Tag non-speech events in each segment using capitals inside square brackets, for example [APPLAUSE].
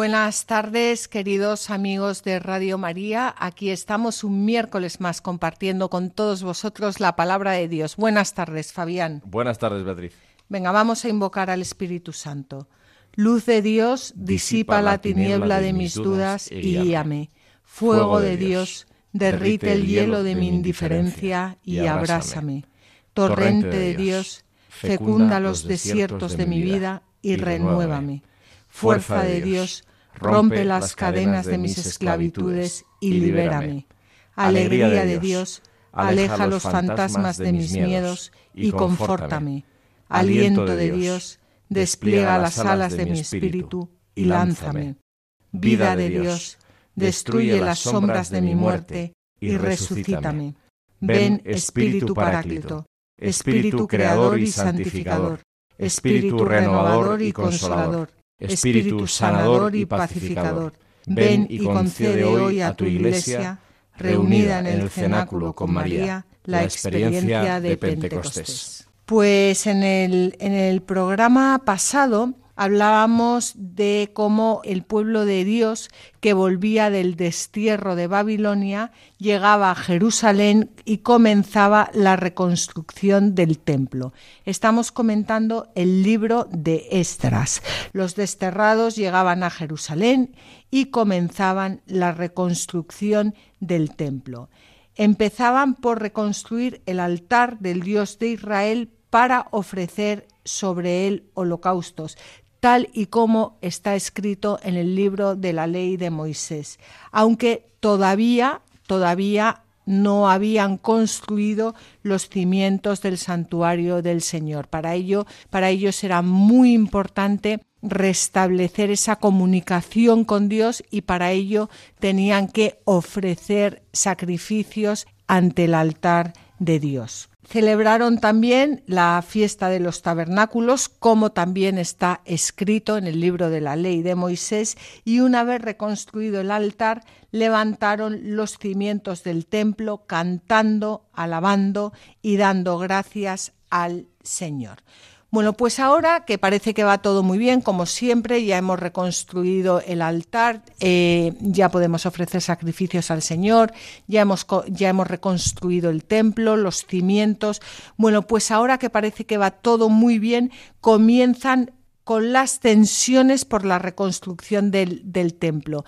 Buenas tardes, queridos amigos de Radio María. Aquí estamos un miércoles más compartiendo con todos vosotros la palabra de Dios. Buenas tardes, Fabián. Buenas tardes, Beatriz. Venga, vamos a invocar al Espíritu Santo. Luz de Dios, disipa, la tiniebla de mis dudas y guíame. Fuego de Dios, derrite el hielo de mi indiferencia y abrázame. Torrente de Dios, fecunda los desiertos de mi vida y renuévame Fuerza de Dios, rompe las cadenas de mis esclavitudes y libérame. Alegría de Dios, aleja los fantasmas de mis miedos y confórtame. Aliento de Dios, despliega las alas de mi espíritu y lánzame. Vida de Dios, destruye las sombras de mi muerte y resucítame. Ven, Espíritu Paráclito, Espíritu Creador y Santificador, Espíritu Renovador y Consolador Espíritu sanador y pacificador, ven y concede hoy a tu Iglesia, reunida en el cenáculo con María, la experiencia de Pentecostés. Pues en el, en el programa pasado hablábamos de cómo el pueblo de Dios que volvía del destierro de Babilonia llegaba a Jerusalén y comenzaba la reconstrucción del templo. Estamos comentando el libro de Estras. Los desterrados llegaban a Jerusalén y comenzaban la reconstrucción del templo. Empezaban por reconstruir el altar del Dios de Israel para ofrecer sobre él holocaustos, tal y como está escrito en el libro de la ley de Moisés, aunque todavía, todavía no habían construido los cimientos del santuario del Señor. Para ello, para ellos era muy importante restablecer esa comunicación con Dios y para ello tenían que ofrecer sacrificios ante el altar de Dios. Celebraron también la fiesta de los tabernáculos, como también está escrito en el libro de la ley de Moisés, y una vez reconstruido el altar, levantaron los cimientos del templo cantando, alabando y dando gracias al Señor. Bueno, pues ahora que parece que va todo muy bien, como siempre, ya hemos reconstruido el altar, eh, ya podemos ofrecer sacrificios al Señor, ya hemos, ya hemos reconstruido el templo, los cimientos. Bueno, pues ahora que parece que va todo muy bien, comienzan con las tensiones por la reconstrucción del, del templo.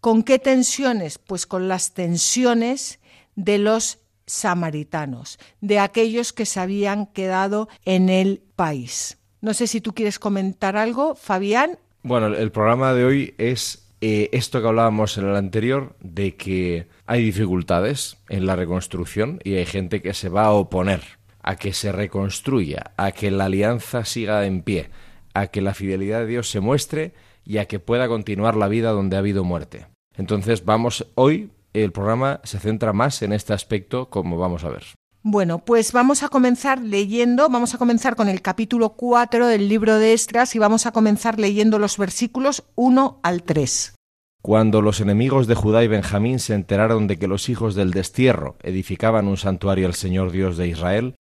¿Con qué tensiones? Pues con las tensiones de los samaritanos, de aquellos que se habían quedado en el país. No sé si tú quieres comentar algo, Fabián. Bueno, el programa de hoy es eh, esto que hablábamos en el anterior, de que hay dificultades en la reconstrucción y hay gente que se va a oponer a que se reconstruya, a que la alianza siga en pie, a que la fidelidad de Dios se muestre y a que pueda continuar la vida donde ha habido muerte. Entonces vamos hoy el programa se centra más en este aspecto, como vamos a ver. Bueno, pues vamos a comenzar leyendo, vamos a comenzar con el capítulo 4 del libro de Estras y vamos a comenzar leyendo los versículos 1 al 3. Cuando los enemigos de Judá y Benjamín se enteraron de que los hijos del destierro edificaban un santuario al Señor Dios de Israel,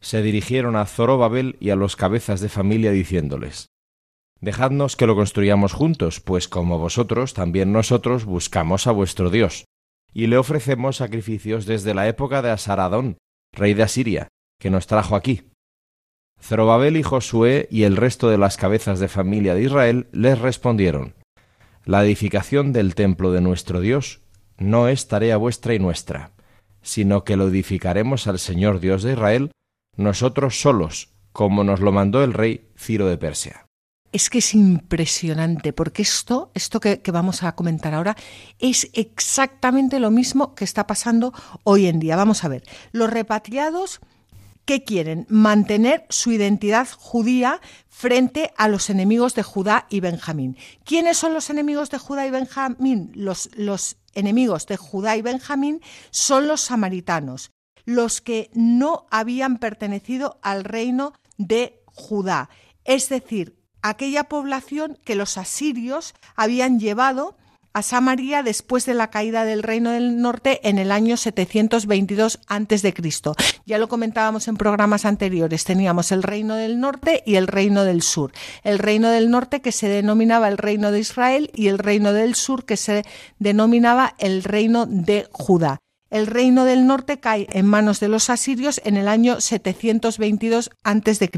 se dirigieron a Zorobabel y a los cabezas de familia diciéndoles Dejadnos que lo construyamos juntos, pues como vosotros, también nosotros buscamos a vuestro Dios y le ofrecemos sacrificios desde la época de Asaradón, rey de Asiria, que nos trajo aquí. Zerobabel y Josué y el resto de las cabezas de familia de Israel les respondieron La edificación del templo de nuestro Dios no es tarea vuestra y nuestra, sino que lo edificaremos al Señor Dios de Israel, nosotros solos, como nos lo mandó el rey Ciro de Persia es que es impresionante, porque esto, esto que, vamos a comentar ahora, es exactamente lo mismo que está pasando hoy en día. Vamos a ver, los repatriados ¿qué quieren? Mantener su identidad judía frente a los enemigos de Judá y Benjamín. ¿Quiénes son los enemigos de Judá y Benjamín? Los, los enemigos de Judá y Benjamín son los samaritanos, los que no habían pertenecido al reino de Judá, es decir, aquella población que los asirios habían llevado a Samaria después de la caída del Reino del Norte en el año 722 a.C. Ya lo comentábamos en programas anteriores. Teníamos el Reino del Norte y el Reino del Sur. El Reino del Norte que se denominaba el Reino de Israel y el Reino del Sur que se denominaba el Reino de Judá. El Reino del Norte cae en manos de los asirios en el año 722 a.C.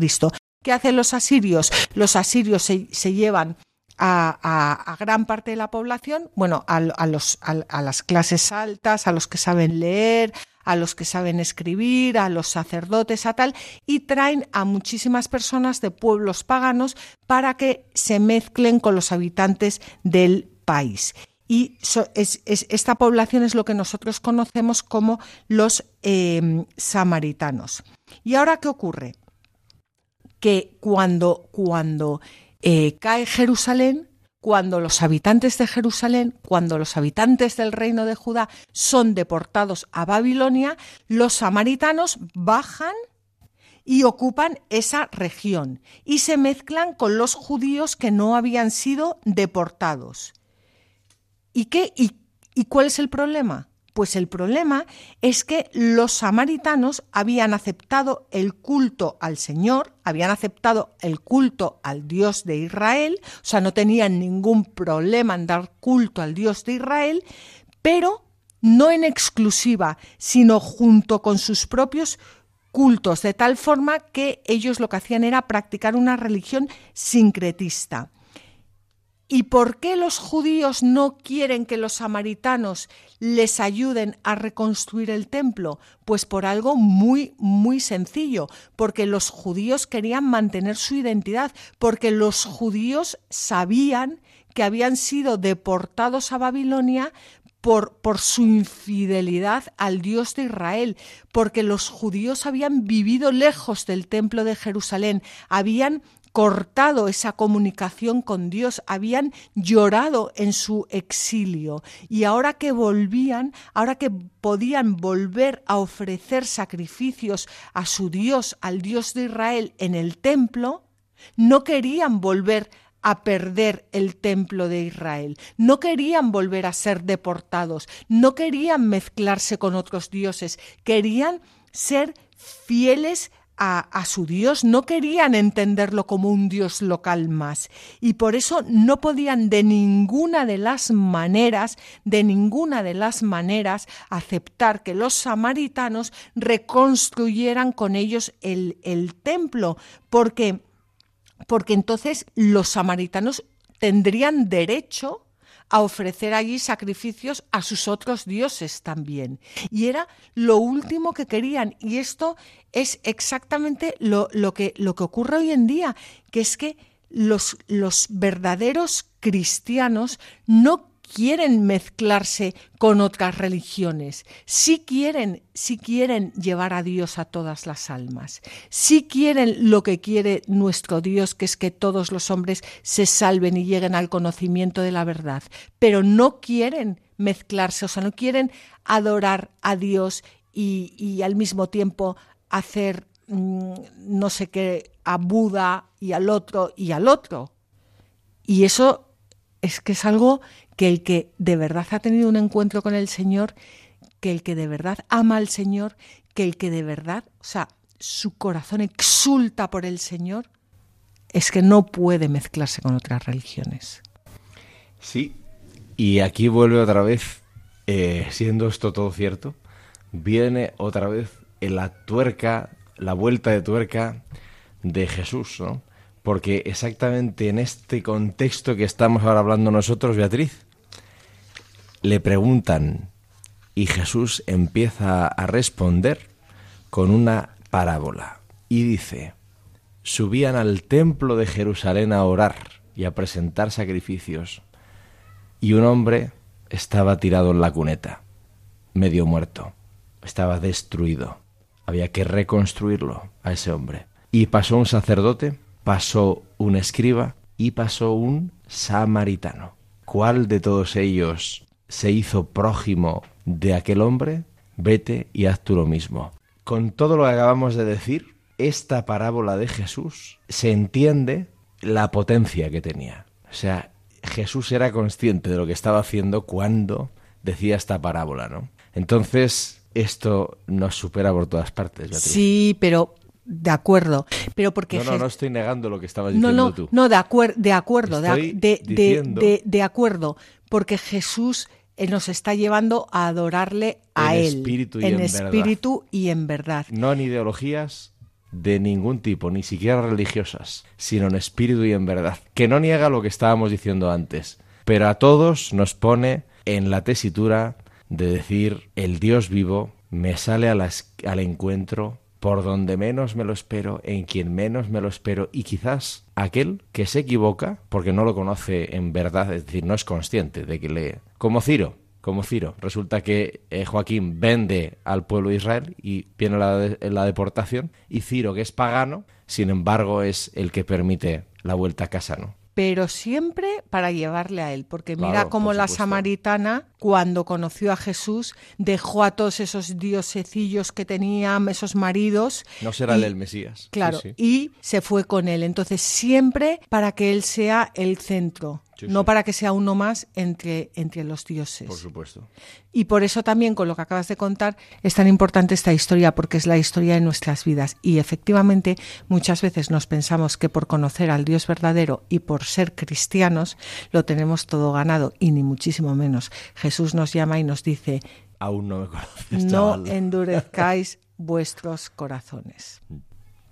¿Qué hacen los asirios? Los asirios se, llevan a, gran parte de la población, bueno, a, las clases altas, a los que saben leer, a los que saben escribir, a los sacerdotes, a tal, y traen a muchísimas personas de pueblos paganos para que se mezclen con los habitantes del país. Y esta población es lo que nosotros conocemos como los em, samaritanos. ¿Y ahora qué ocurre? Que cuando, cuando eh, cae Jerusalén cuando los habitantes de Jerusalén, cuando los habitantes del reino de Judá son deportados a Babilonia, los samaritanos bajan y ocupan esa región y se mezclan con los judíos que no habían sido deportados. ¿Y qué? y cuál es el problema? Pues el problema es que los samaritanos habían aceptado el culto al Señor, habían aceptado el culto al Dios de Israel, o sea, no tenían ningún problema en dar culto al Dios de Israel, pero no en exclusiva, sino junto con sus propios cultos, de tal forma que ellos lo que hacían era practicar una religión sincretista. ¿Y por qué los judíos no quieren que los samaritanos les ayuden a reconstruir el templo? Pues por algo muy, muy sencillo, porque los judíos querían mantener su identidad, porque los judíos sabían que habían sido deportados a Babilonia por, por, su infidelidad al Dios de Israel, porque los judíos habían vivido lejos del templo de Jerusalén, habían cortado esa comunicación con Dios, habían llorado en su exilio. Y ahora que volvían, ahora que podían volver a ofrecer sacrificios a su Dios, al Dios de Israel en el templo, no querían volver a perder el templo de Israel. No querían volver a ser deportados, no querían mezclarse con otros dioses, querían ser fieles a, su Dios, no querían entenderlo como un Dios local más. Y por eso no podían de ninguna de las maneras, de ninguna de las maneras aceptar que los samaritanos reconstruyeran con ellos el, el templo, porque, porque entonces los samaritanos tendrían derecho a ofrecer allí sacrificios a sus otros dioses también. Y era lo último que querían. Y esto es exactamente lo, lo, que, lo que ocurre hoy en día, que es que los, los verdaderos cristianos no quieren mezclarse con otras religiones, sí quieren, sí quieren llevar a Dios a todas las almas, sí quieren lo que quiere nuestro Dios, que es que todos los hombres se salven y lleguen al conocimiento de la verdad, pero no quieren mezclarse, o sea, no quieren adorar a Dios y, y al mismo tiempo hacer mm, no sé qué a Buda y al otro y al otro. Y eso es que es algo que el que de verdad ha tenido un encuentro con el Señor, que el que de verdad ama al Señor, que el que de verdad, o sea, su corazón exulta por el Señor, es que no puede mezclarse con otras religiones. Sí, y aquí vuelve otra vez, eh, siendo esto todo cierto, viene otra vez en la tuerca, la vuelta de tuerca de Jesús, ¿no? Porque exactamente en este contexto que estamos ahora hablando nosotros, Beatriz, le preguntan y Jesús empieza a responder con una parábola y dice, subían al templo de Jerusalén a orar y a presentar sacrificios y un hombre estaba tirado en la cuneta, medio muerto, estaba destruido, Había que reconstruirlo a ese hombre. Y pasó un sacerdote, pasó un escriba y pasó un samaritano. ¿Cuál de todos ellos se hizo prójimo de aquel hombre? Vete y haz tú lo mismo. Con todo lo que acabamos de decir, esta parábola de Jesús se entiende la potencia que tenía. O sea, Jesús era consciente de lo que estaba haciendo cuando decía esta parábola, ¿no? Entonces, esto nos supera por todas partes. Sí, pero de acuerdo, pero porque no, no, no estoy negando lo que estabas diciendo no, no, tú. No, de, acuerdo, de acuerdo, de, de, acuerdo, porque Jesús eh, nos está llevando a adorarle a en él espíritu y en, en espíritu y en verdad. No en ideologías de ningún tipo, ni siquiera religiosas, sino en espíritu y en verdad, que no niega lo que estábamos diciendo antes, pero a todos nos pone en la tesitura de decir el Dios vivo me sale a al encuentro por donde menos me lo espero, en quien menos me lo espero, y quizás aquel que se equivoca, porque no lo conoce en verdad, es decir, no es consciente de que le... como Ciro, como Ciro. Resulta que eh, Joaquín vende al pueblo de Israel y viene la, la deportación, y Ciro, que es pagano, sin embargo, es el que permite la vuelta a casa, ¿no? Pero siempre para llevarle a él, porque mira cómo por la samaritana, cuando conoció a Jesús, dejó a todos esos diosecillos que tenían, esos maridos. No será y- él el Mesías. Claro, Sí, sí. y se fue con él. Entonces, siempre para que él sea el centro, Sí, no sí. para que sea uno más entre, entre los dioses. Por supuesto. Y por eso también, con lo que acabas de contar, es tan importante esta historia, porque es la historia de nuestras vidas. Y efectivamente, muchas veces nos pensamos que por conocer al Dios verdadero y por ser cristianos, lo tenemos todo ganado, y ni muchísimo menos. Jesús nos llama y nos dice, Aún no me conoces, no [LAUGHS] endurezcáis vuestros corazones.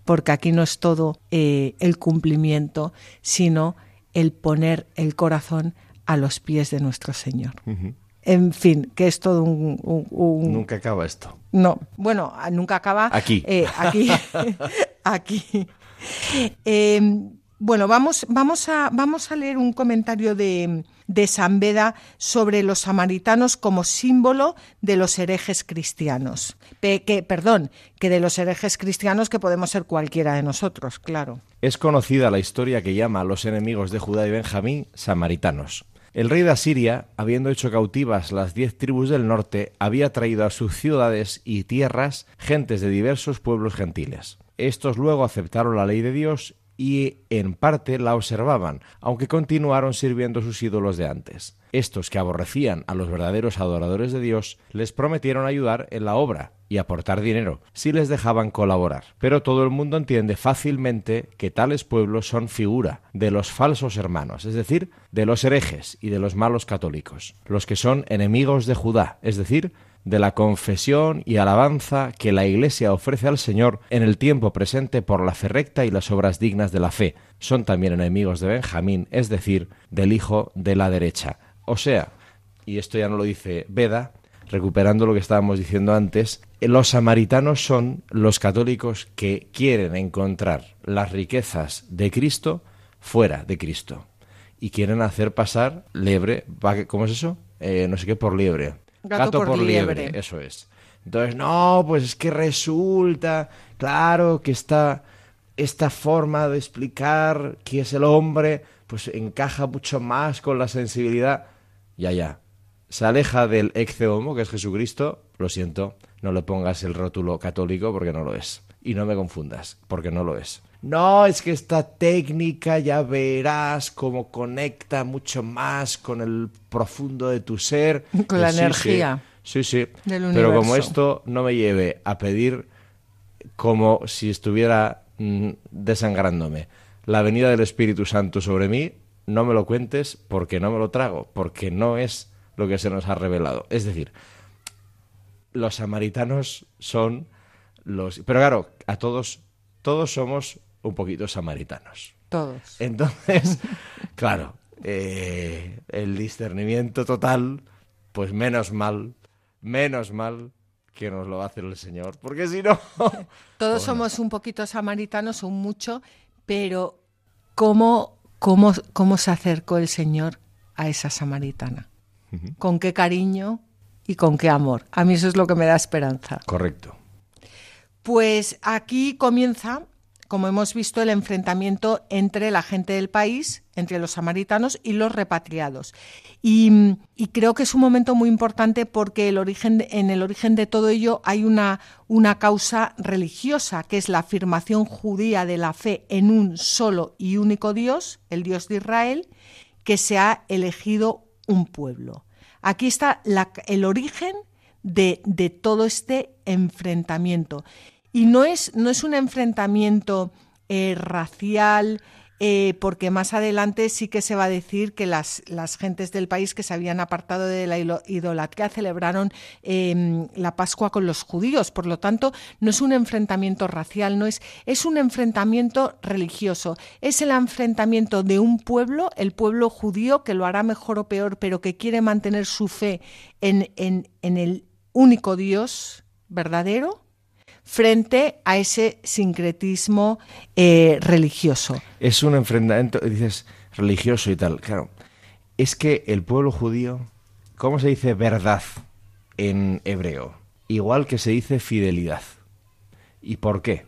Porque aquí no es todo eh, el cumplimiento, sino el poner el corazón a los pies de nuestro Señor. En fin, que es todo un... un- un- Nunca acaba esto. No, bueno, nunca acaba. Aquí. eh, aquí. [LAUGHS] [LAUGHS] aquí. Eh, bueno, vamos, vamos, a, vamos a leer un comentario de, de San Beda sobre los samaritanos como símbolo de los herejes cristianos. Que, perdón, que de los herejes cristianos que podemos ser cualquiera de nosotros, claro. Es conocida la historia que llama a los enemigos de Judá y Benjamín samaritanos. El rey de Asiria, habiendo hecho cautivas las diez tribus del norte, había traído a sus ciudades y tierras gentes de diversos pueblos gentiles. Estos luego aceptaron la ley de Dios y en parte la observaban, aunque continuaron sirviendo sus ídolos de antes. Estos que aborrecían a los verdaderos adoradores de Dios les prometieron ayudar en la obra y aportar dinero si les dejaban colaborar. Pero todo el mundo entiende fácilmente que tales pueblos son figura de los falsos hermanos, es decir, de los herejes y de los malos católicos, los que son enemigos de Judá, es decir, de la confesión y alabanza que la Iglesia ofrece al Señor en el tiempo presente por la fe recta y las obras dignas de la fe. Son también enemigos de Benjamín, es decir, del hijo de la derecha. O sea, y esto ya no lo dice Beda, recuperando lo que estábamos diciendo antes, los samaritanos son los católicos que quieren encontrar las riquezas de Cristo fuera de Cristo y quieren hacer pasar liebre, ¿cómo es eso? Eh, no sé qué por liebre. Gato por liebre. eso es. Entonces, no, pues es que resulta, claro, que esta, esta forma de explicar qué es el hombre, pues encaja mucho más con la sensibilidad. Ya, ya. Se aleja del ex homo, que es Jesucristo. Lo siento, no le pongas el rótulo católico porque no lo es. Y no me confundas, porque no lo es. No, es que esta técnica ya verás cómo conecta mucho más con el profundo de tu ser. [LAUGHS] Con la Sí, sí. energía Sí, sí. del Pero como esto no me lleve a pedir como si estuviera mm, desangrándome la venida del Espíritu Santo sobre mí, no me lo cuentes porque no me lo trago, porque no es lo que se nos ha revelado. Es decir, los samaritanos son los... Pero claro, a todos, todos somos un poquito samaritanos. Todos. Entonces, [LAUGHS] claro, eh, el discernimiento total, pues menos mal, menos mal que nos lo va a hacer el Señor, porque si no... [LAUGHS] Todos somos un poquito samaritanos, un mucho, pero ¿cómo, cómo, cómo se acercó el Señor a esa samaritana? ¿Con qué cariño y con qué amor? A mí eso es lo que me da esperanza. Correcto. Pues aquí comienza como hemos visto, el enfrentamiento entre la gente del país, entre los samaritanos y los repatriados. Y, creo que es un momento muy importante porque el origen, en el origen de todo ello hay una, una causa religiosa, que es la afirmación judía de la fe en un solo y único Dios, el Dios de Israel, que se ha elegido un pueblo. Aquí está el origen de, de todo este enfrentamiento. Y no es, no es un enfrentamiento eh, racial, eh, porque más adelante sí que se va a decir que las, las gentes del país que se habían apartado de la idolatría celebraron em, la Pascua con los judíos. Por lo tanto, no es un enfrentamiento racial, no es, es un enfrentamiento religioso. Es el enfrentamiento de un pueblo, el pueblo judío, que lo hará mejor o peor, pero que quiere mantener su fe en, en, en el único Dios verdadero frente a ese sincretismo eh, religioso. Es un enfrentamiento, dices, religioso y tal. Claro, es que el pueblo judío, ¿cómo se dice verdad en hebreo? Igual que se dice fidelidad. ¿Y por qué?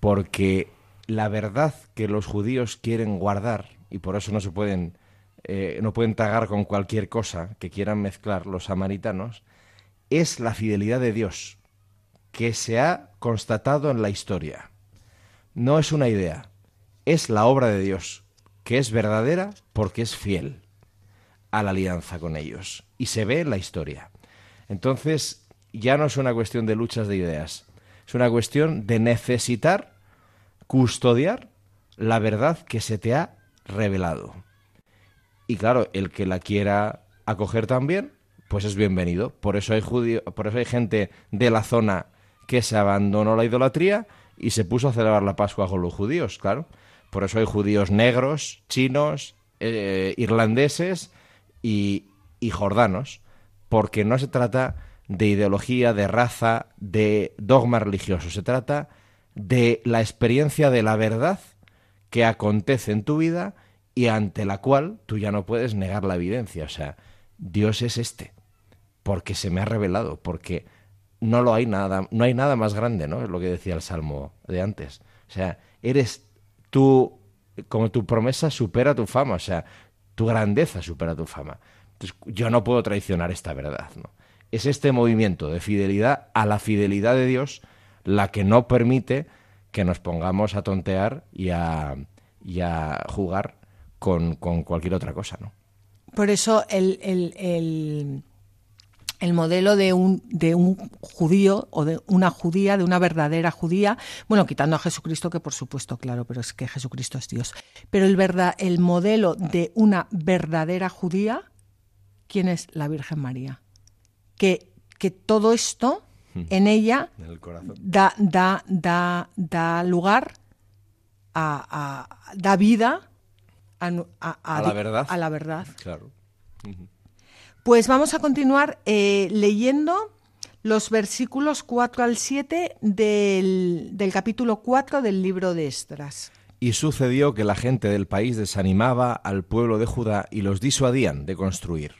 Porque la verdad que los judíos quieren guardar, y por eso no se pueden, eh, no pueden tragar con cualquier cosa que quieran mezclar los samaritanos, es la fidelidad de Dios que se ha constatado en la historia. No es una idea, es la obra de Dios, que es verdadera porque es fiel a la alianza con ellos. Y se ve en la historia. Entonces, ya no es una cuestión de luchas de ideas, es una cuestión de necesitar custodiar la verdad que se te ha revelado. Y claro, el que la quiera acoger también, pues es bienvenido. Por eso hay judío, por eso hay gente de la zona que se abandonó la idolatría y se puso a celebrar la Pascua con los judíos, claro. Por eso hay judíos negros, chinos, eh, irlandeses y, y jordanos, porque no se trata de ideología, de raza, de dogma religioso, se trata de la experiencia de la verdad que acontece en tu vida y ante la cual tú ya no puedes negar la evidencia. O sea, Dios es este, porque se me ha revelado, porque no lo hay nada, no hay nada más grande, ¿no? Es lo que decía el Salmo de antes. O sea, eres tú, como tu promesa supera tu fama, o sea, tu grandeza supera tu fama. Entonces, yo no puedo traicionar esta verdad, ¿no? Es este movimiento de fidelidad a la fidelidad de Dios la que no permite que nos pongamos a tontear y a, y a jugar con, con, cualquier otra cosa, ¿no? Por eso el, el el modelo de un, de un judío o de una judía, de una verdadera judía, bueno, quitando a Jesucristo, que por supuesto, claro, pero es que Jesucristo es Dios. Pero el, verdad, el modelo de una verdadera judía, ¿quién es la Virgen María? Que, que todo esto en ella da, da, da, da lugar a, da vida a, la verdad. A la verdad. Claro. Pues vamos a continuar eh, leyendo los versículos 4 al 7 del, del capítulo 4 del libro de Estras. Y sucedió que la gente del país desanimaba al pueblo de Judá y los disuadían de construir.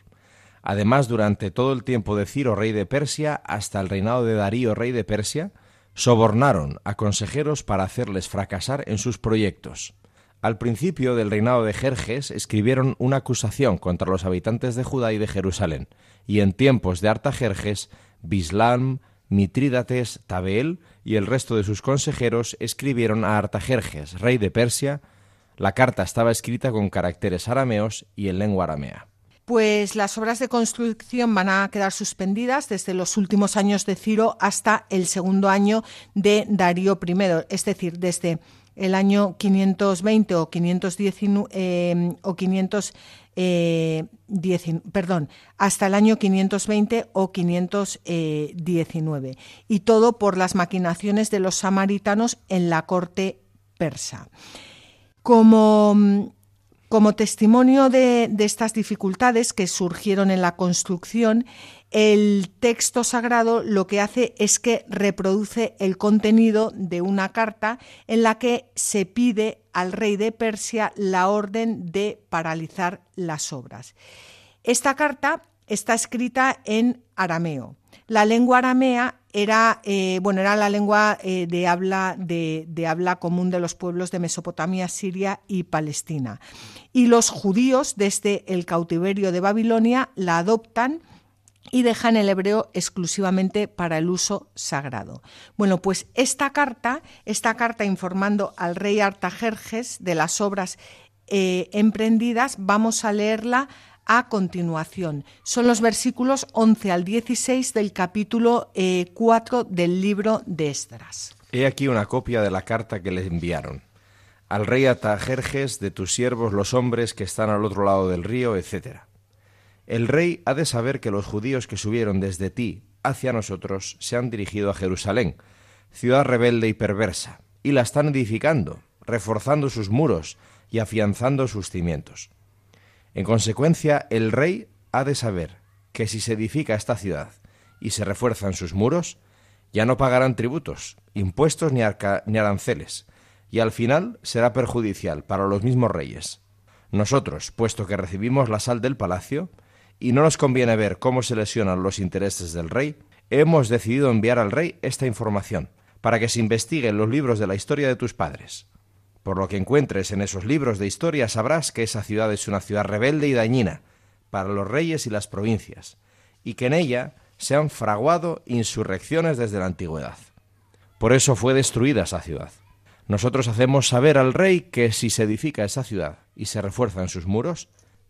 Además, durante todo el tiempo de Ciro, rey de Persia, hasta el reinado de Darío, rey de Persia, sobornaron a consejeros para hacerles fracasar en sus proyectos. Al principio del reinado de Jerjes escribieron una acusación contra los habitantes de Judá y de Jerusalén, y en tiempos de Artajerjes, Bislam, Mitrídates, Tabeel y el resto de sus consejeros escribieron a Artajerjes, rey de Persia. La carta estaba escrita con caracteres arameos y en lengua aramea. Pues las obras de construcción van a quedar suspendidas desde los últimos años de Ciro hasta el segundo año de Darío I, es decir, desde el año 520 o 519 eh, o 510, eh, perdón, hasta el año 520 o 519 y todo por las maquinaciones de los samaritanos en la corte persa. Como como testimonio de, estas dificultades que surgieron en la construcción, el texto sagrado lo que hace es que reproduce el contenido de una carta en la que se pide al rey de Persia la orden de paralizar las obras. Esta carta está escrita en arameo. La lengua aramea era, eh, bueno, era la lengua eh, de, habla, de, habla común de los pueblos de Mesopotamia, Siria y Palestina. Y los judíos, desde el cautiverio de Babilonia, la adoptan y dejan el hebreo exclusivamente para el uso sagrado. Bueno, pues esta carta, esta carta informando al rey Artajerjes de las obras eh, emprendidas, vamos a leerla a continuación. Son los versículos 11 al 16 del capítulo 4 eh, del libro de Esdras. He aquí una copia de la carta que le enviaron. Al rey Atajerjes de tus siervos los hombres que están al otro lado del río, etc. El rey ha de saber que los judíos que subieron desde ti hacia nosotros se han dirigido a Jerusalén, ciudad rebelde y perversa, y la están edificando, reforzando sus muros y afianzando sus cimientos. En consecuencia, el rey ha de saber que si se edifica esta ciudad y se refuerzan sus muros, ya no pagarán tributos, impuestos ni, ni aranceles, y al final será perjudicial para los mismos reyes. Nosotros, puesto que recibimos la sal del palacio, y no nos conviene ver cómo se lesionan los intereses del rey, hemos decidido enviar al rey esta información, para que se investigue en los libros de la historia de tus padres. Por lo que encuentres en esos libros de historia sabrás que esa ciudad es una ciudad rebelde y dañina para los reyes y las provincias, y que en ella se han fraguado insurrecciones desde la antigüedad. Por eso fue destruida esa ciudad. Nosotros hacemos saber al rey que si se edifica esa ciudad y se refuerzan sus muros,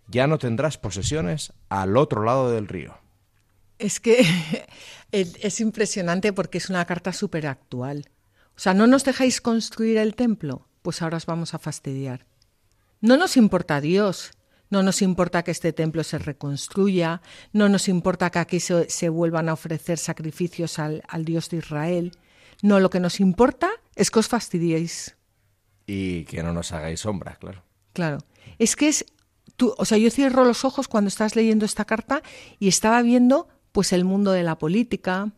ya no tendrás posesiones al otro lado del río. Es que [LAUGHS] es impresionante porque es una carta súper actual. O sea, no nos dejáis construir el templo pues ahora os vamos a fastidiar. No nos importa Dios, no nos importa que este templo se reconstruya, no nos importa que aquí se, vuelvan a ofrecer sacrificios al, Dios de Israel. No, lo que nos importa es que os fastidiéis. Y que no nos hagáis sombra, claro. Claro. Es que es. Tú, o sea, yo cierro los ojos cuando estás leyendo esta carta y estaba viendo pues el mundo de la política,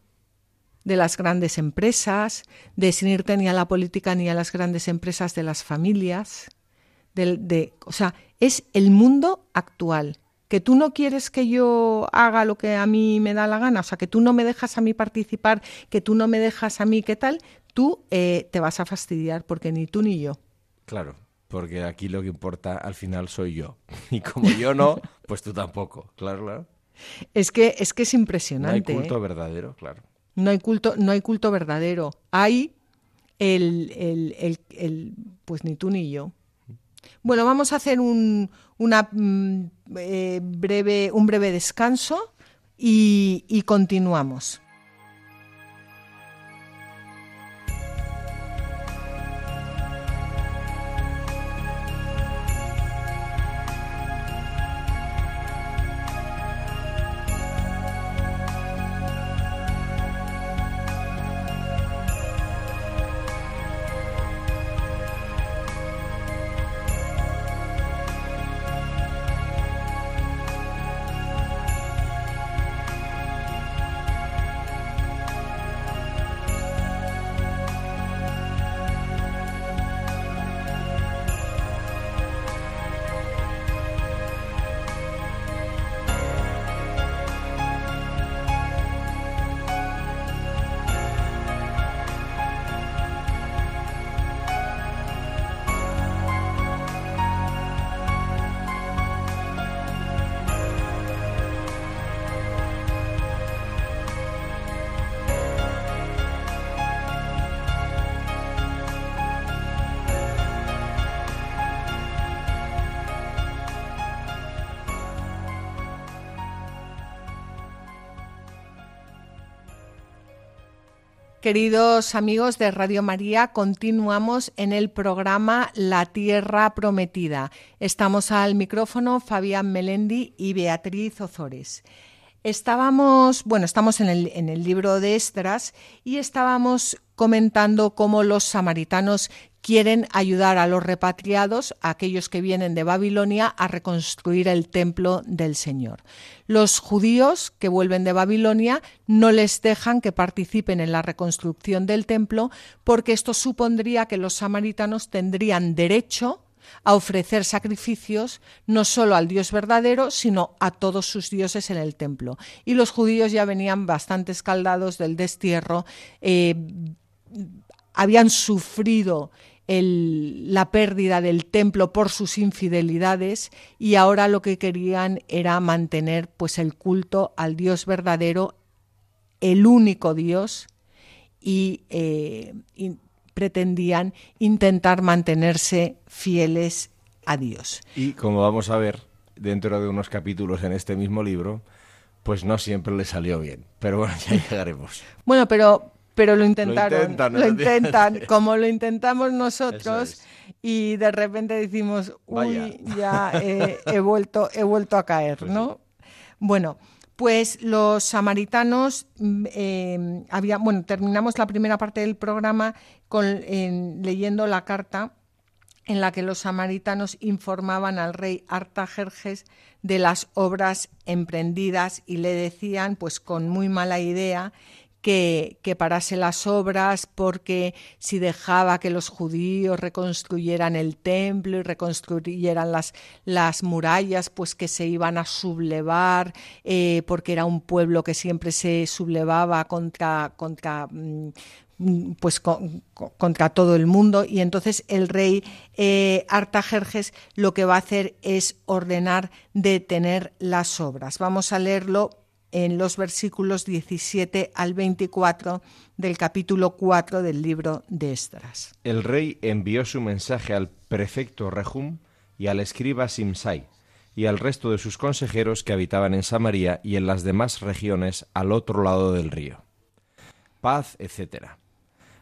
de las grandes empresas, de sin irte ni a la política ni a las grandes empresas de las familias. De, o sea, es el mundo actual. Que tú no quieres que yo haga lo que a mí me da la gana, o sea, que tú no me dejas a mí participar, que tú no me dejas a mí qué tal, tú eh, te vas a fastidiar porque ni tú ni yo. Claro, porque aquí lo que importa al final soy yo. [LAUGHS] Y como yo no, pues tú tampoco, claro, claro. Es que es, que es impresionante. No hay culto ¿eh? verdadero, claro. No hay culto, no hay culto verdadero. Hay el, el, el, pues ni tú ni yo. Bueno, vamos a hacer un, una, mm, eh, breve, un breve descanso y, y continuamos. Queridos amigos de Radio María, continuamos en el programa La Tierra Prometida. Estamos al micrófono Fabián Melendi y Beatriz Ozores. Estábamos, bueno, estamos en el, en el libro de Estras y estábamos comentando cómo los samaritanos quieren ayudar a los repatriados, a aquellos que vienen de Babilonia, a reconstruir el templo del Señor. Los judíos que vuelven de Babilonia no les dejan que participen en la reconstrucción del templo porque esto supondría que los samaritanos tendrían derecho a ofrecer sacrificios no solo al Dios verdadero, sino a todos sus dioses en el templo. Y los judíos ya venían bastante escaldados del destierro, eh, habían sufrido la pérdida del templo por sus infidelidades y ahora lo que querían era mantener pues el culto al Dios verdadero, el único Dios, y, eh, pretendían intentar mantenerse fieles a Dios. Y como vamos a ver dentro de unos capítulos en este mismo libro, pues no siempre le salió bien. Pero bueno, ya [LAUGHS] llegaremos. bueno, pero pero lo intentaron, lo intentan, [LAUGHS] como lo intentamos nosotros y de repente decimos, uy, ya he, vuelto, he vuelto a caer, pues ¿no? Bueno, pues los samaritanos mm, eh, había, bueno, terminamos la primera parte del programa con, leyendo la carta en la que los samaritanos informaban al rey Artajerjes de las obras emprendidas y le decían, pues con muy mala idea, que, parase las obras porque si dejaba que los judíos reconstruyeran el templo y reconstruyeran las, las murallas, pues que se iban a sublevar, eh, porque era un pueblo que siempre se sublevaba contra, contra mm, pues contra todo el mundo y entonces el rey eh, Artajerjes lo que va a hacer es ordenar detener las obras. Vamos a leerlo en los versículos 17 al 24 del capítulo 4 del libro de Estras. El rey envió su mensaje al prefecto Rehum y al escriba Simsai y al resto de sus consejeros que habitaban en Samaria y en las demás regiones al otro lado del río. Paz, etc.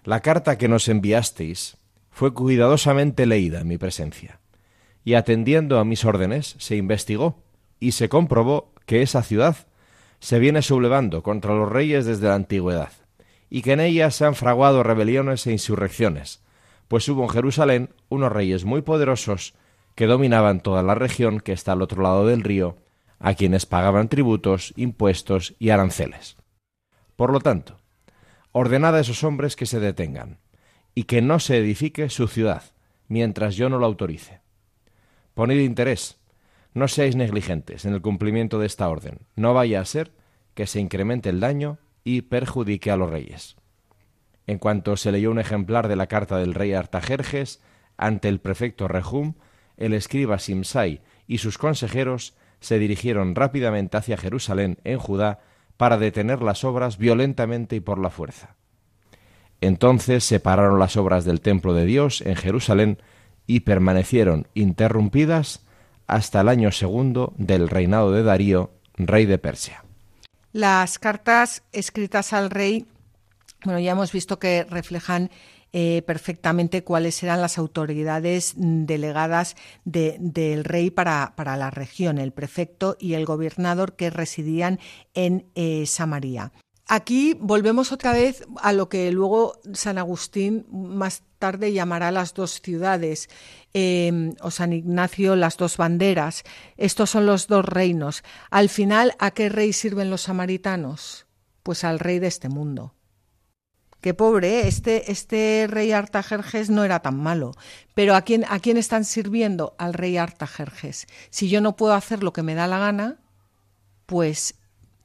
La carta que nos enviasteis fue cuidadosamente leída en mi presencia, y atendiendo a mis órdenes se investigó y se comprobó que esa ciudad se viene sublevando contra los reyes desde la antigüedad, y que en ella se han fraguado rebeliones e insurrecciones, pues hubo en Jerusalén unos reyes muy poderosos que dominaban toda la región que está al otro lado del río, a quienes pagaban tributos, impuestos y aranceles. Por lo tanto, ordenad a esos hombres que se detengan, y que no se edifique su ciudad, mientras yo no lo autorice. Poned interés, no seáis negligentes en el cumplimiento de esta orden. No vaya a ser que se incremente el daño y perjudique a los reyes. En cuanto se leyó un ejemplar de la carta del rey Artajerjes ante el prefecto Rehum, el escriba Simsai y sus consejeros se dirigieron rápidamente hacia Jerusalén, en Judá, para detener las obras violentamente y por la fuerza. Entonces separaron las obras del templo de Dios en Jerusalén y permanecieron interrumpidas hasta el año segundo del reinado de Darío, rey de Persia. Las cartas escritas al rey, bueno, ya hemos visto que reflejan eh, perfectamente cuáles eran las autoridades delegadas del rey para, para, la región, el prefecto y el gobernador que residían en eh, Samaria. Aquí volvemos otra vez a lo que luego San Agustín más tarde llamará las dos ciudades, em, o San Ignacio las dos banderas. Estos son los dos reinos. Al final, ¿a qué rey sirven los samaritanos? Pues al rey de este mundo. Qué pobre, ¿eh? este, este rey Artajerjes no era tan malo. Pero ¿a quién, ¿a quién están sirviendo? Al rey Artajerjes. Si yo no puedo hacer lo que me da la gana, pues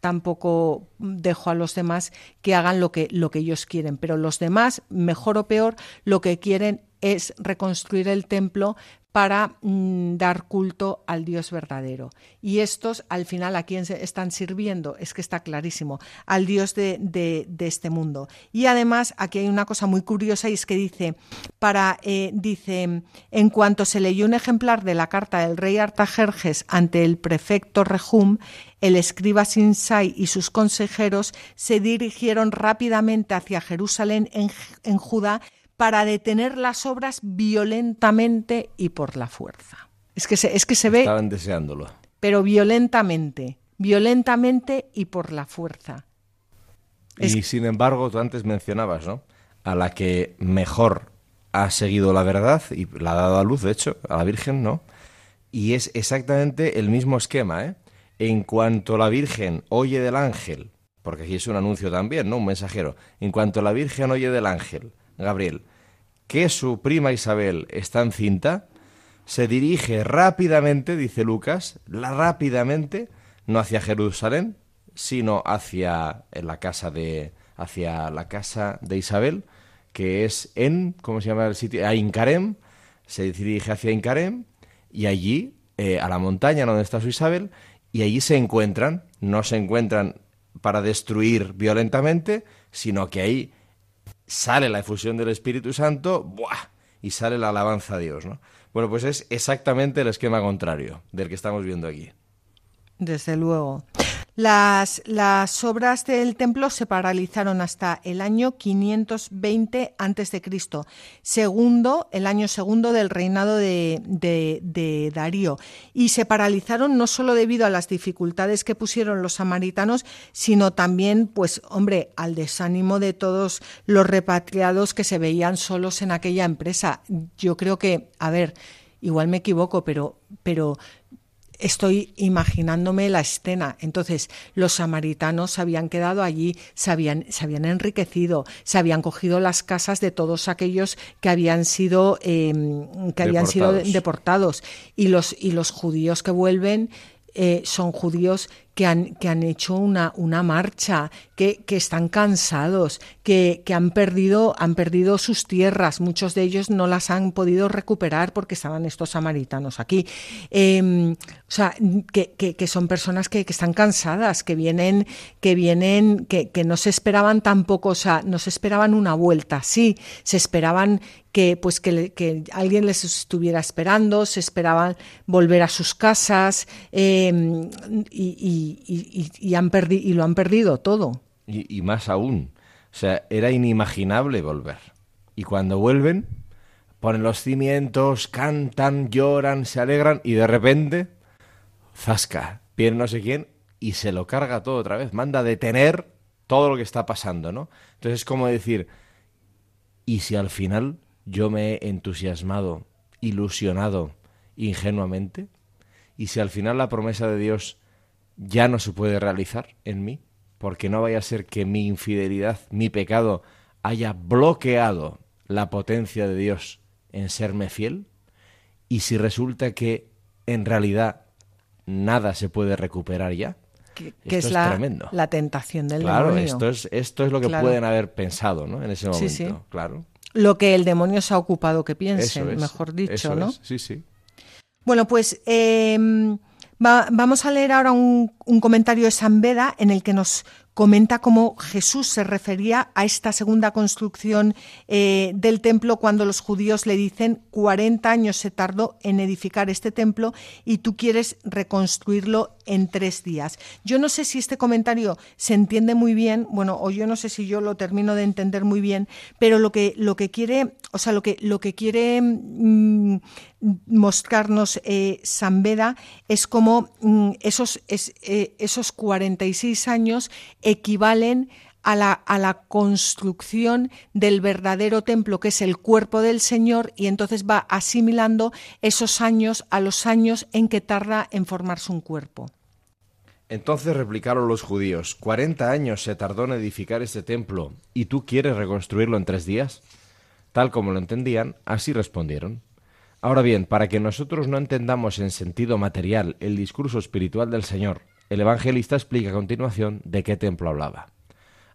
tampoco dejo a los demás que hagan lo que, lo que ellos quieren, pero los demás, mejor o peor, lo que quieren es reconstruir el templo para mm, dar culto al Dios verdadero. Y estos, al final, ¿a quién se están sirviendo? Es que está clarísimo, al Dios de, de, este mundo. Y además, aquí hay una cosa muy curiosa y es que dice, para, eh, dice, en cuanto se leyó un ejemplar de la carta del rey Artajerjes ante el prefecto Rehum, el escriba Sinsai y sus consejeros se dirigieron rápidamente hacia Jerusalén en, en Judá para detener las obras violentamente y por la fuerza. Es que se, es que se ve... Estaban deseándolo. Pero violentamente, violentamente y por la fuerza. Y sin embargo, tú antes mencionabas, ¿no? A la que mejor ha seguido la verdad y la ha dado a luz, de hecho, a la Virgen, ¿no? Y es exactamente el mismo esquema, ¿eh? En cuanto la Virgen oye del ángel, porque aquí es un anuncio también, ¿no? Un mensajero. En cuanto la Virgen oye del ángel, Gabriel, que su prima Isabel está encinta, se dirige rápidamente, dice Lucas, la, rápidamente, no hacia Jerusalén, sino hacia la casa de hacia la casa de Isabel, que es en ¿cómo se llama el sitio? A Incarem, se dirige hacia Incarem y allí eh, a la montaña donde está su Isabel y allí se encuentran, no se encuentran para destruir violentamente, sino que ahí sale la efusión del Espíritu Santo, ¡buah! y sale la alabanza a Dios, ¿no? Bueno, pues es exactamente el esquema contrario del que estamos viendo aquí. Desde luego. Las, las, obras del templo se paralizaron hasta el año 520 a.C., segundo, el año segundo del reinado de, de, Darío. Y se paralizaron no solo debido a las dificultades que pusieron los samaritanos, sino también, pues, hombre, al desánimo de todos los repatriados que se veían solos en aquella empresa. Yo creo que, a ver, igual me equivoco, pero, pero estoy imaginándome la escena. Entonces, los samaritanos se habían quedado allí, se habían, se habían enriquecido, se habían cogido las casas de todos aquellos que habían sido, em, que habían sido deportados. Y los, y los judíos que vuelven eh, son judíos que han, que han hecho una, una marcha, que, que están cansados, que, que, han, perdido, han perdido sus tierras, muchos de ellos no las han podido recuperar porque estaban estos samaritanos aquí. Em, o sea, que, que, son personas que, están cansadas, que vienen, que vienen, que, no se esperaban tampoco, o sea, no se esperaban una vuelta, sí, se esperaban que pues que, que, alguien les estuviera esperando, se esperaban volver a sus casas em, y, y, han y lo han perdido todo. Y, más aún, o sea, era inimaginable volver. Y cuando vuelven, ponen los cimientos, cantan, lloran, se alegran y de repente, zasca, viene no sé quién y se lo carga todo otra vez. Manda detener todo lo que está pasando, ¿no? Entonces es como decir, ¿y si al final yo me he entusiasmado, ilusionado ingenuamente? ¿Y si al final la promesa de Dios ya no se puede realizar en mí? Porque no vaya a ser que mi infidelidad, mi pecado, haya bloqueado la potencia de Dios en serme fiel. Y si resulta que en realidad nada se puede recuperar ya, que, es, la, tremendo. la tentación del claro, esto es, esto es lo que pueden haber pensado ¿no? en ese momento. Claro. Lo que el demonio se ha ocupado que piense, mejor dicho, ¿no? Sí, sí. Bueno, pues em, vamos a leer ahora un, un, comentario de San Beda en el que nos comenta cómo Jesús se refería a esta segunda construcción eh, del templo cuando los judíos le dicen 40 años se tardó en edificar este templo y tú quieres reconstruirlo en tres días. Yo no sé si este comentario se entiende muy bien, bueno, o yo no sé si yo lo termino de entender muy bien, pero lo que, lo que quiere, o sea, lo que, lo que quiere mm, mostrarnos eh, es como mm, esos, es, eh, esos 46 años equivalen a la, a la, construcción del verdadero templo, que es el cuerpo del Señor, y entonces va asimilando esos años a los años en que tarda en formarse un cuerpo. Entonces replicaron los judíos, cuarenta años se tardó en edificar este templo, ¿y tú quieres reconstruirlo en tres días? Tal como lo entendían, así respondieron. Ahora bien, para que nosotros no entendamos en sentido material el discurso espiritual del Señor, el evangelista explica a continuación de qué templo hablaba.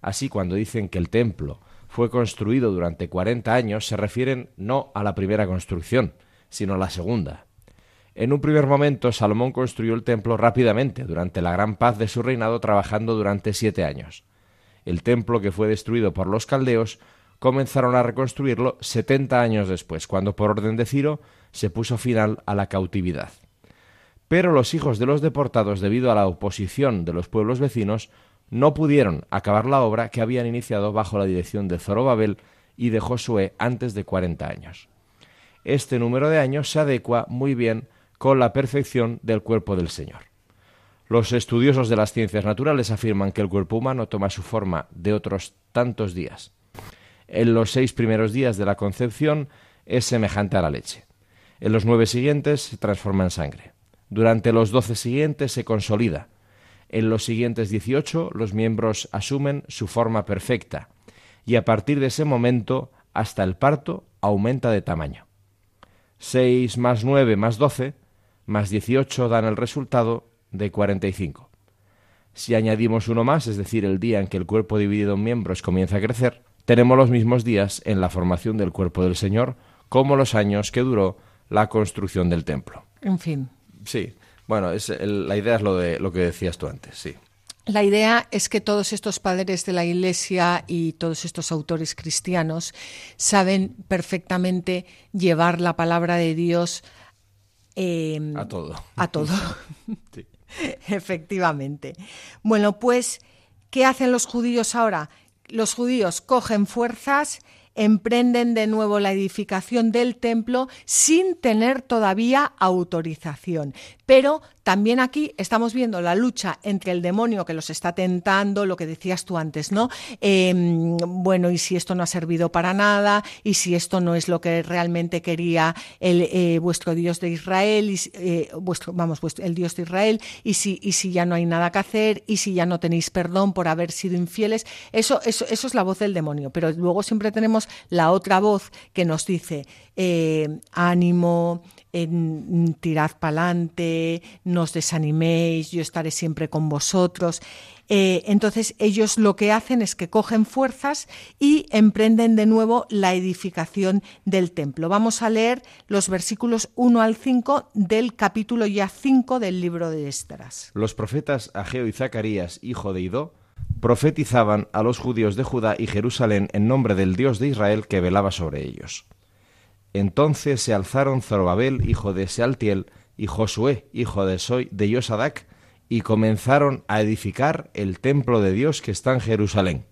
Así, cuando dicen que el templo fue construido durante cuarenta años, se refieren no a la primera construcción, sino a la segunda. En un primer momento, Salomón construyó el templo rápidamente, durante la gran paz de su reinado, trabajando durante siete años. El templo que fue destruido por los caldeos comenzaron a reconstruirlo setenta años después, cuando por orden de Ciro se puso final a la cautividad. Pero los hijos de los deportados, debido a la oposición de los pueblos vecinos, no pudieron acabar la obra que habían iniciado bajo la dirección de Zorobabel y de Josué antes de cuarenta años. Este número de años se adecua muy bien con la perfección del cuerpo del Señor. Los estudiosos de las ciencias naturales afirman que el cuerpo humano toma su forma de otros tantos días. En los seis primeros días de la concepción es semejante a la leche. En los nueve siguientes se transforma en sangre. Durante los doce siguientes se consolida. En los siguientes dieciocho los miembros asumen su forma perfecta y a partir de ese momento hasta el parto aumenta de tamaño. 6 más 9 más 12 más 18 dan el resultado de 45. Si añadimos uno más, es decir, el día en que el cuerpo dividido en miembros comienza a crecer, tenemos los mismos días en la formación del cuerpo del Señor como los años que duró la construcción del templo. En fin. Sí, bueno, es la idea es lo, de, lo que decías tú antes, sí. La idea es que todos estos padres de la Iglesia y todos estos autores cristianos saben perfectamente llevar la palabra de Dios em, a todo. A todo. [LAUGHS] [LAUGHS] Efectivamente. Bueno, pues, ¿qué hacen los judíos ahora? Los judíos cogen fuerzas emprenden de nuevo la edificación del templo sin tener todavía autorización. Pero también aquí estamos viendo la lucha entre el demonio que los está tentando, lo que decías tú antes, ¿no? Em, bueno, y si esto no ha servido para nada, y si esto no es lo que realmente quería eh, vuestro Dios de Israel, y, eh, vuestro, vamos, el Dios de Israel, y si, y si ya no hay nada que hacer, y si ya no tenéis perdón por haber sido infieles, eso es la voz del demonio. Pero luego siempre tenemos la otra voz que nos dice, eh, ánimo, en, tirad pa'lante, no os desaniméis, yo estaré siempre con vosotros. Eh, entonces ellos lo que hacen es que cogen fuerzas y emprenden de nuevo la edificación del templo. Vamos a leer los versículos 1 al 5 del capítulo ya 5 del libro de Esdras. Los profetas Ageo y Zacarías, hijo de Ido, profetizaban a los judíos de Judá y Jerusalén en nombre del Dios de Israel que velaba sobre ellos. Entonces se alzaron Zorobabel, hijo de Sealtiel, y Josué, hijo de Soy, de Yosadac, y comenzaron a edificar el templo de Dios que está en Jerusalén.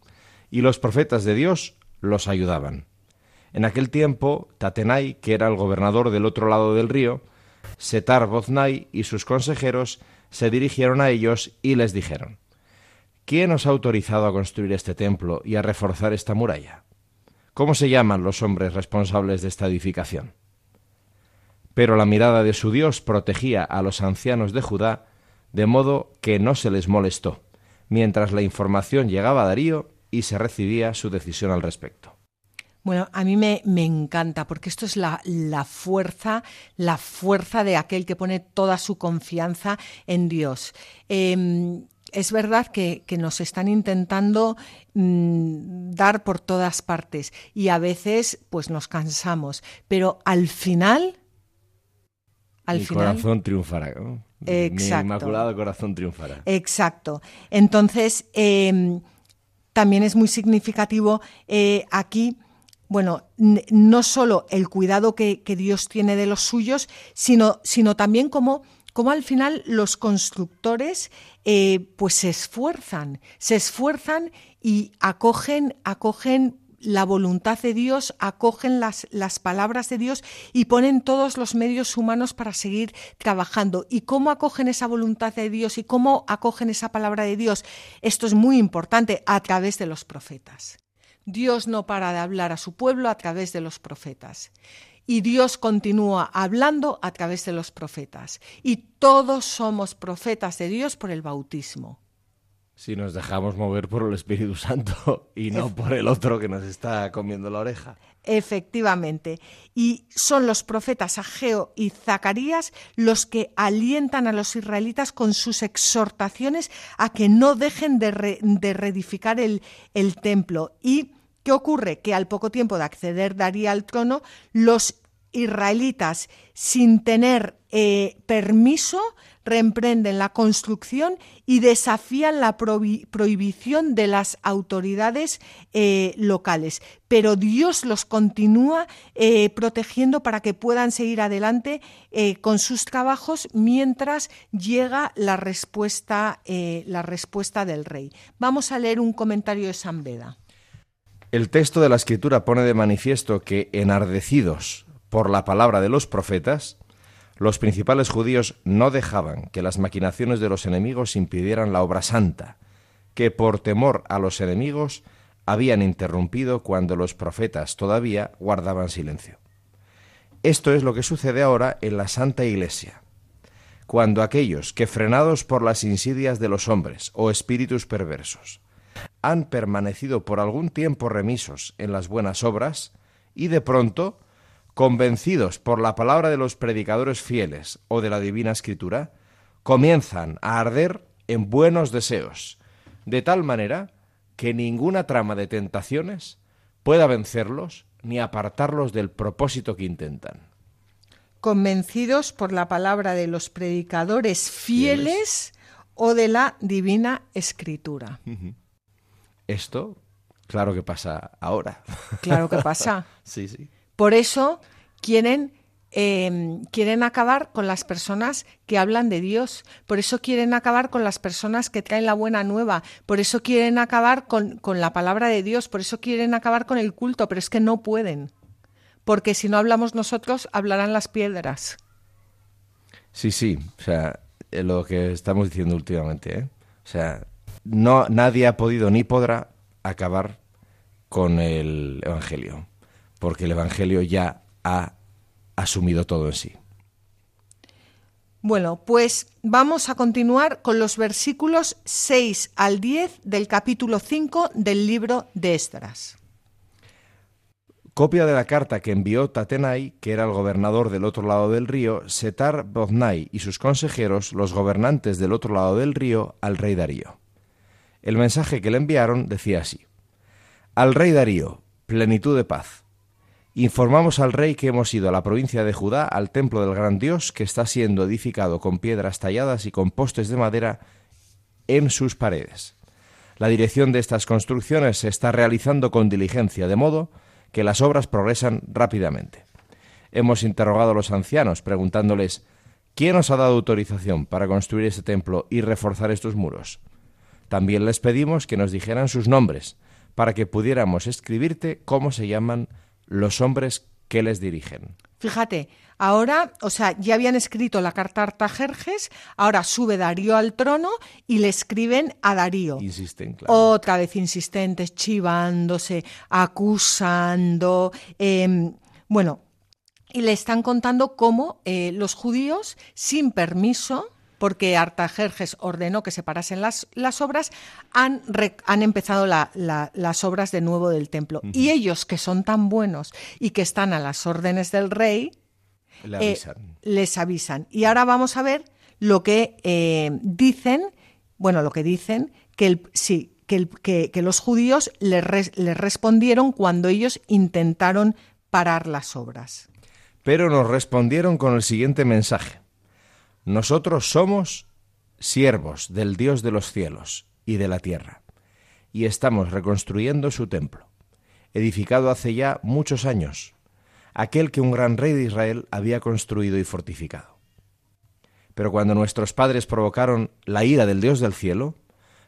Y los profetas de Dios los ayudaban. En aquel tiempo, Tatenai, que era el gobernador del otro lado del río, Setar Boznai y sus consejeros se dirigieron a ellos y les dijeron, ¿Quién os ha autorizado a construir este templo y a reforzar esta muralla? ¿Cómo se llaman los hombres responsables de esta edificación? Pero la mirada de su Dios protegía a los ancianos de Judá, de modo que no se les molestó, mientras la información llegaba a Darío y se recibía su decisión al respecto. Bueno, a mí me, me encanta porque esto es la, la, fuerza, la fuerza de aquel que pone toda su confianza en Dios. Em, es verdad que, nos están intentando mm, dar por todas partes y a veces pues nos cansamos, pero al final... Al Mi corazón triunfará. Exacto. Mi inmaculado corazón triunfará. Exacto. Entonces, em, también es muy significativo eh, aquí bueno, no solo el cuidado que, que, Dios tiene de los suyos, sino, sino también como cómo al final los constructores eh, pues se esfuerzan, se esfuerzan y acogen, acogen la voluntad de Dios, acogen las, las, palabras de Dios y ponen todos los medios humanos para seguir trabajando. ¿Y cómo acogen esa voluntad de Dios y cómo acogen esa palabra de Dios? Esto es muy importante a través de los profetas. Dios no para de hablar a su pueblo a través de los profetas y Dios continúa hablando a través de los profetas. Y todos somos profetas de Dios por el bautismo. Si nos dejamos mover por el Espíritu Santo [LAUGHS] y no por el otro que nos está comiendo la oreja. Efectivamente. Y son los profetas Ageo y Zacarías los que alientan a los israelitas con sus exhortaciones a que no dejen de, reedificar el, el templo y ¿Qué ocurre? Que al poco tiempo de acceder Daría al trono, los israelitas, sin tener eh, permiso, reemprenden la construcción y desafían la prohibición de las autoridades eh, locales. Pero Dios los continúa eh, protegiendo para que puedan seguir adelante con sus trabajos mientras llega la respuesta, la respuesta del rey. Vamos a leer un comentario de San Beda. El texto de la Escritura pone de manifiesto que, enardecidos por la palabra de los profetas, los principales judíos no dejaban que las maquinaciones de los enemigos impidieran la obra santa, que por temor a los enemigos habían interrumpido cuando los profetas todavía guardaban silencio. Esto es lo que sucede ahora en la Santa Iglesia, cuando aquellos que frenados por las insidias de los hombres o espíritus perversos han permanecido por algún tiempo remisos en las buenas obras y de pronto, convencidos por la palabra de los predicadores fieles o de la divina escritura, comienzan a arder en buenos deseos, de tal manera que ninguna trama de tentaciones pueda vencerlos ni apartarlos del propósito que intentan. Convencidos por la palabra de los predicadores fieles, o de la divina escritura. Esto, claro que pasa ahora. Claro que pasa. [LAUGHS] sí, sí. Por eso quieren Em, quieren acabar con las personas que hablan de Dios, por eso quieren acabar con las personas que traen la buena nueva, por eso quieren acabar con, con la palabra de Dios, por eso quieren acabar con el culto, pero es que no pueden, porque si no hablamos nosotros, hablarán las piedras. Sí, sí, o sea, eh, lo que estamos diciendo últimamente, ¿eh? o sea, no, nadie ha podido ni podrá acabar con el Evangelio, porque el Evangelio ya ha asumido todo en sí. Bueno, pues vamos a continuar con los versículos 6 al 10 del capítulo 5 del libro de Esdras. Copia de la carta que envió Tatenai, que era el gobernador del otro lado del río, Setar Boznai y sus consejeros, los gobernantes del otro lado del río, al rey Darío. El mensaje que le enviaron decía así: Al rey Darío, plenitud de paz Informamos al rey que hemos ido a la provincia de Judá al templo del gran Dios que está siendo edificado con piedras talladas y con postes de madera en sus paredes. La dirección de estas construcciones se está realizando con diligencia, de modo que las obras progresan rápidamente. Hemos interrogado a los ancianos preguntándoles ¿Quién os ha dado autorización para construir este templo y reforzar estos muros? También les pedimos que nos dijeran sus nombres, para que pudiéramos escribirte cómo se llaman los hombres que les dirigen. Fíjate, ahora, o sea, ya habían escrito la carta a Artajerjes, ahora sube Darío al trono y le escriben a Darío. Insisten, claro. Otra vez insistentes, chivándose, acusando. Em, bueno, y le están contando cómo eh, los judíos, sin permiso, porque Artajerjes ordenó que se parasen las, las obras, han, han empezado las obras de nuevo del templo. Y ellos, que son tan buenos y que están a las órdenes del rey, eh, les avisan. Y ahora vamos a ver lo que eh, dicen, bueno, lo que dicen, que el, sí, que, que, los judíos les, les respondieron cuando ellos intentaron parar las obras. Pero nos respondieron con el siguiente mensaje. Nosotros somos siervos del Dios de los cielos y de la tierra, y estamos reconstruyendo su templo, edificado hace ya muchos años, aquel que un gran rey de Israel había construido y fortificado. Pero cuando nuestros padres provocaron la ira del Dios del cielo,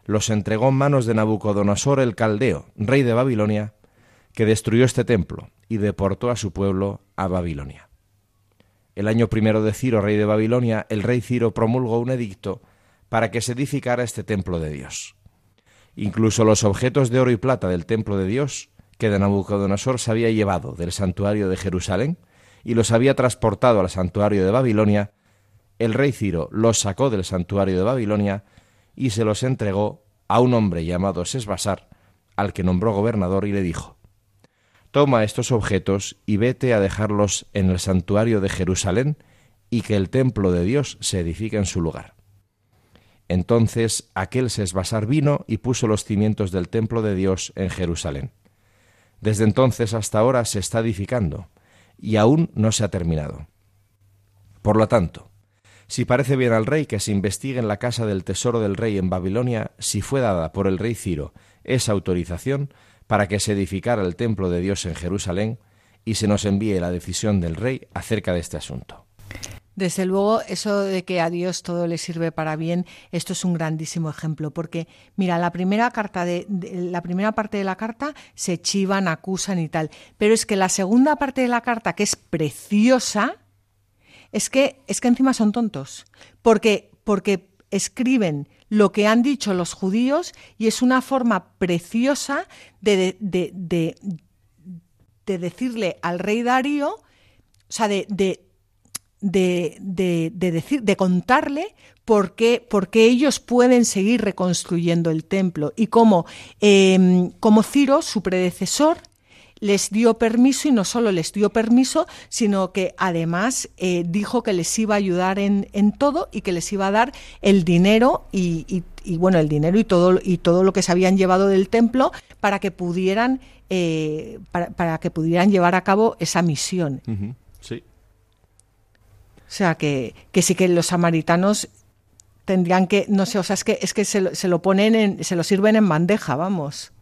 los entregó en manos de Nabucodonosor el caldeo, rey de Babilonia, que destruyó este templo y deportó a su pueblo a Babilonia. El año primero de Ciro, rey de Babilonia, el rey Ciro promulgó un edicto para que se edificara este templo de Dios. Incluso los objetos de oro y plata del templo de Dios, que de Nabucodonosor se había llevado del santuario de Jerusalén y los había transportado al santuario de Babilonia, el rey Ciro los sacó del santuario de Babilonia y se los entregó a un hombre llamado Sesbasar, al que nombró gobernador y le dijo Toma estos objetos y vete a dejarlos en el santuario de Jerusalén y que el templo de Dios se edifique en su lugar. Entonces aquel Sesbasar vino y puso los cimientos del templo de Dios en Jerusalén. Desde entonces hasta ahora se está edificando y aún no se ha terminado. Por lo tanto, si parece bien al rey que se investigue en la casa del tesoro del rey en Babilonia si fue dada por el rey Ciro esa autorización, para que se edificara el templo de Dios en Jerusalén y se nos envíe la decisión del rey acerca de este asunto. Desde luego, eso de que a Dios todo le sirve para bien, esto es un grandísimo ejemplo, porque mira, la primera carta de, la primera parte de la carta se chivan, acusan y tal, pero es que la segunda parte de la carta, que es preciosa, es que es que encima son tontos, porque porque escriben lo que han dicho los judíos y es una forma preciosa de, de, de, decirle al rey Darío, o sea, de, de, decir, de contarle por qué, ellos pueden seguir reconstruyendo el templo y cómo, em, como Ciro, su predecesor, les dio permiso y no solo les dio permiso, sino que además eh, dijo que les iba a ayudar en, en, todo y que les iba a dar el dinero y, bueno, el dinero y todo, y todo lo que se habían llevado del templo para que pudieran, eh, para, que pudieran llevar a cabo esa misión. Sí. O sea, que, que sí que los samaritanos tendrían que, no sé, o sea, es que, es que se, lo, se lo ponen, en, se lo sirven en bandeja, vamos.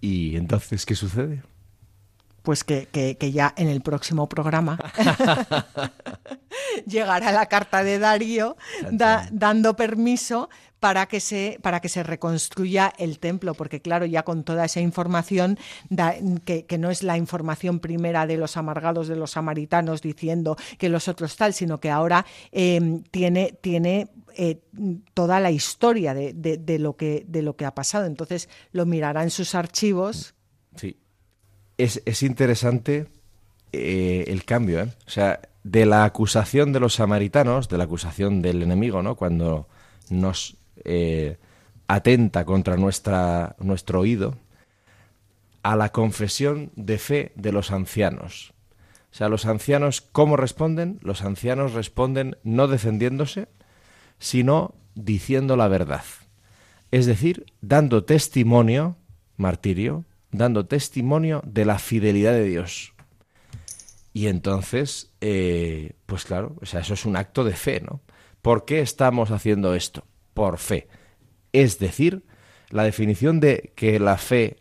¿Y entonces qué sucede? Pues que, que, ya en el próximo programa [LAUGHS] llegará la carta de Darío dando permiso para que se para que se reconstruya el templo porque claro ya con toda esa información que, que, no es la información primera de los amargados de los samaritanos diciendo que los otros tal sino que ahora eh, tiene tiene eh, toda la historia de, de, lo que, de lo que ha pasado. Entonces lo mirará en sus archivos. Sí. Es, es interesante eh, el cambio, ¿eh? O sea, de la acusación de los samaritanos, de la acusación del enemigo, ¿no? Cuando nos atenta contra nuestra, nuestro oído, a la confesión de fe de los ancianos. O sea, los ancianos, ¿cómo responden? Los ancianos responden no defendiéndose, sino diciendo la verdad. Es decir, dando testimonio, martirio, dando testimonio de la fidelidad de Dios. Y entonces, eh, pues claro, o sea, eso es un acto de fe, ¿no? ¿Por qué estamos haciendo esto? Por fe. Es decir, la definición de que la fe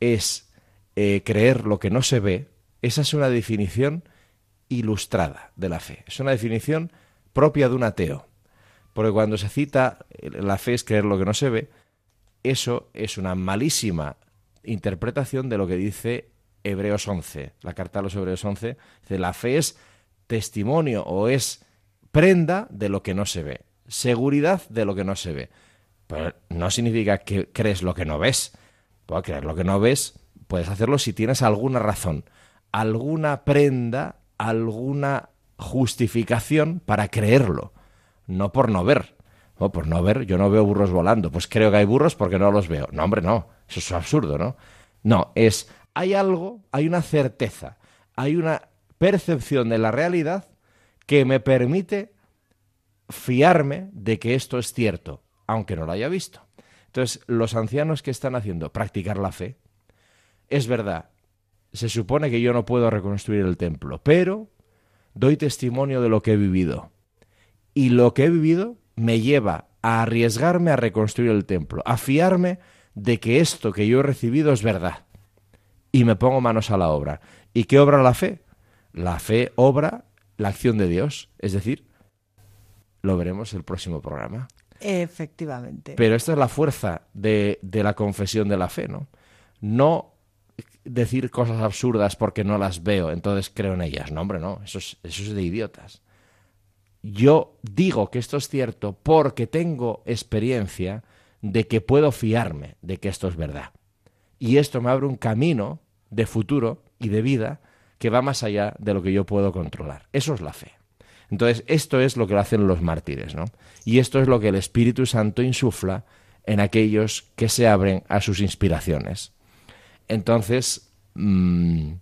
es eh, creer lo que no se ve, esa es una definición ilustrada de la fe. Es una definición propia de un ateo. Porque cuando se cita la fe es creer lo que no se ve, eso es una malísima interpretación de lo que dice Hebreos 11, la carta a los Hebreos 11. Dice, la fe es testimonio o es prenda de lo que no se ve, seguridad de lo que no se ve. Pero no significa que crees lo que no ves. Puedes creer lo que no ves, puedes hacerlo si tienes alguna razón, alguna prenda, alguna justificación para creerlo no por no ver. o por no ver, yo no veo burros volando. Pues creo que hay burros porque no los veo. No, hombre, no. Eso es absurdo, ¿no? No, es, hay algo, hay una certeza, hay una percepción de la realidad que me permite fiarme de que esto es cierto, aunque no lo haya visto. Entonces, los ancianos que están haciendo practicar la fe, es verdad, se supone que yo no puedo reconstruir el templo, pero doy testimonio de lo que he vivido y lo que he vivido me lleva a arriesgarme a reconstruir el templo, a fiarme de que esto que yo he recibido es verdad. Y me pongo manos a la obra. ¿Y qué obra la fe? La fe obra la acción de Dios. Es decir, lo veremos el próximo programa. Efectivamente. Pero esta es la fuerza de, de la confesión de la fe, ¿no? No decir cosas absurdas porque no las veo, entonces creo en ellas. No, hombre, no, eso es, eso es de idiotas yo digo que esto es cierto porque tengo experiencia de que puedo fiarme de que esto es verdad. Y esto me abre un camino de futuro y de vida que va más allá de lo que yo puedo controlar. Eso es la fe. Entonces, esto es lo que hacen los mártires, ¿no? Y esto es lo que el Espíritu Santo insufla en aquellos que se abren a sus inspiraciones. Entonces, mm,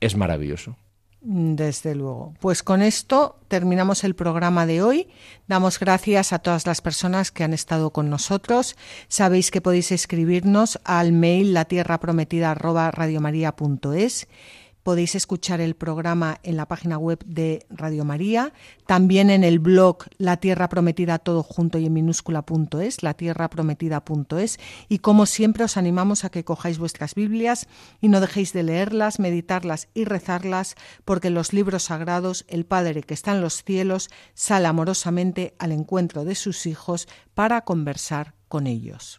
es maravilloso. Desde luego. Pues con esto terminamos el programa de hoy. Damos gracias a todas las personas que han estado con nosotros. Sabéis que podéis escribirnos al mail la tierra prometida Podéis escuchar el programa en la página web de Radio María, también en el blog La Tierra Prometida todo junto y en minúscula.es, latierraprometida.es y como siempre os animamos a que cojáis vuestras Biblias y no dejéis de leerlas, meditarlas y rezarlas, porque en los libros sagrados el Padre que está en los cielos sale amorosamente al encuentro de sus hijos para conversar con ellos.